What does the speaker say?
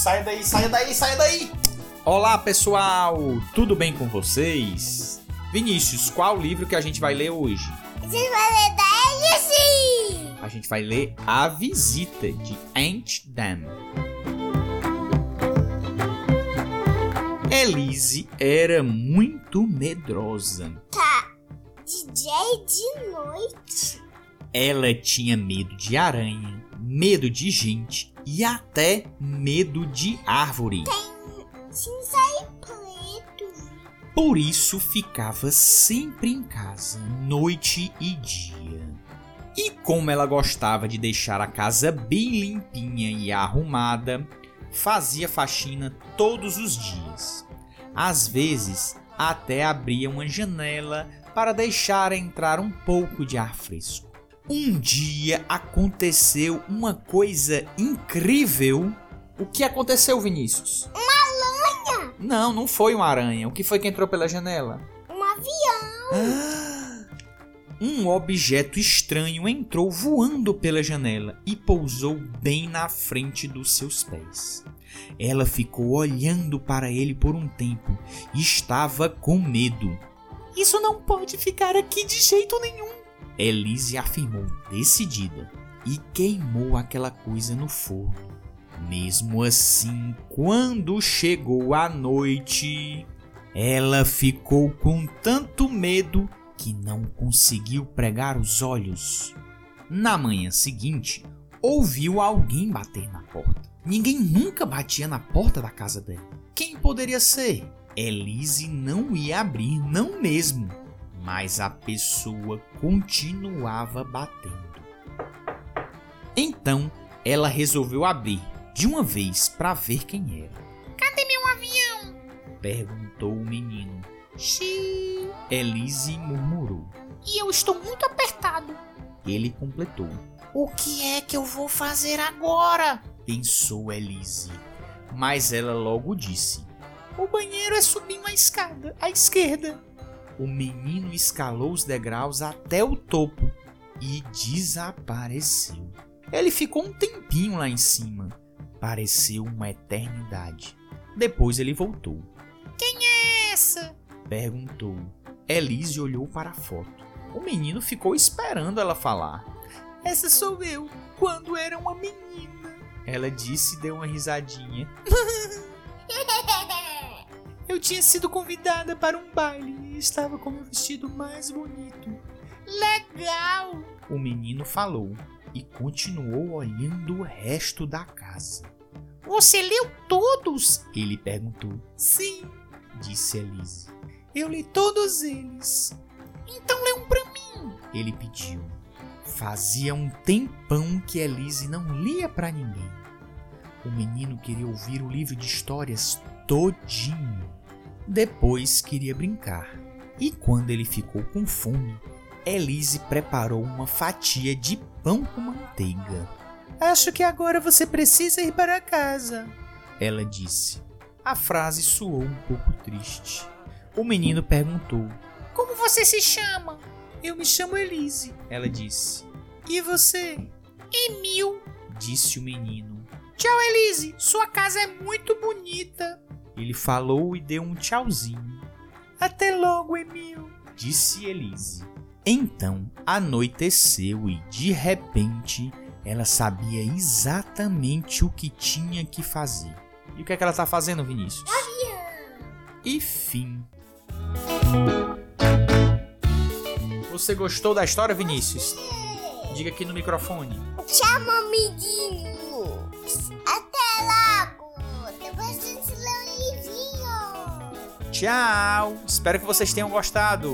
saia daí, saia daí, saia daí! Olá pessoal, tudo bem com vocês? Vinícius, qual livro que a gente vai ler hoje? A gente vai ler da Alice! A gente vai ler A Visita de Aunt Dan. Elise era muito medrosa. Tá. DJ de noite. Ela tinha medo de aranha, medo de gente e até medo de árvore. Cinza e preto. Por isso ficava sempre em casa, noite e dia. E como ela gostava de deixar a casa bem limpinha e arrumada, fazia faxina todos os dias. Às vezes, até abria uma janela para deixar entrar um pouco de ar fresco. Um dia aconteceu uma coisa incrível. O que aconteceu, Vinícius? Uma aranha. Não, não foi uma aranha. O que foi que entrou pela janela? Um avião. Um objeto estranho entrou voando pela janela e pousou bem na frente dos seus pés. Ela ficou olhando para ele por um tempo e estava com medo. Isso não pode ficar aqui de jeito nenhum. Elise afirmou decidida e queimou aquela coisa no forno. Mesmo assim, quando chegou a noite, ela ficou com tanto medo que não conseguiu pregar os olhos. Na manhã seguinte, ouviu alguém bater na porta. Ninguém nunca batia na porta da casa dela. Quem poderia ser? Elise não ia abrir, não mesmo. Mas a pessoa continuava batendo. Então, ela resolveu abrir de uma vez para ver quem era. Cadê meu avião? Perguntou o menino. Xiii. Elise murmurou. E eu estou muito apertado. Ele completou. O que é que eu vou fazer agora? Pensou Elise. Mas ela logo disse: O banheiro é subir uma escada à esquerda. O menino escalou os degraus até o topo e desapareceu. Ele ficou um tempinho lá em cima. Pareceu uma eternidade. Depois ele voltou. Quem é essa? Perguntou. Elise olhou para a foto. O menino ficou esperando ela falar. Essa sou eu, quando era uma menina. Ela disse e deu uma risadinha. eu tinha sido convidada para um baile estava com meu vestido mais bonito. Legal! O menino falou e continuou olhando o resto da casa. Você leu todos? Ele perguntou. Sim, disse Elise. Eu li todos eles. Então lê um pra mim. Ele pediu. Fazia um tempão que Elise não lia para ninguém. O menino queria ouvir o livro de histórias todinho. Depois queria brincar. E quando ele ficou com fome, Elise preparou uma fatia de pão com manteiga. Acho que agora você precisa ir para casa, ela disse. A frase soou um pouco triste. O menino perguntou: Como você se chama? Eu me chamo Elise, ela disse. E você? Emil, disse o menino. Tchau, Elise. Sua casa é muito bonita. Ele falou e deu um tchauzinho. Até logo, Emil, disse Elise. Então anoiteceu e de repente ela sabia exatamente o que tinha que fazer. E o que é que ela está fazendo, Vinícius? Avião. E fim. Você gostou da história, Vinícius? Diga aqui no microfone. Tchau, amiguinhos. Tchau. Espero que vocês tenham gostado.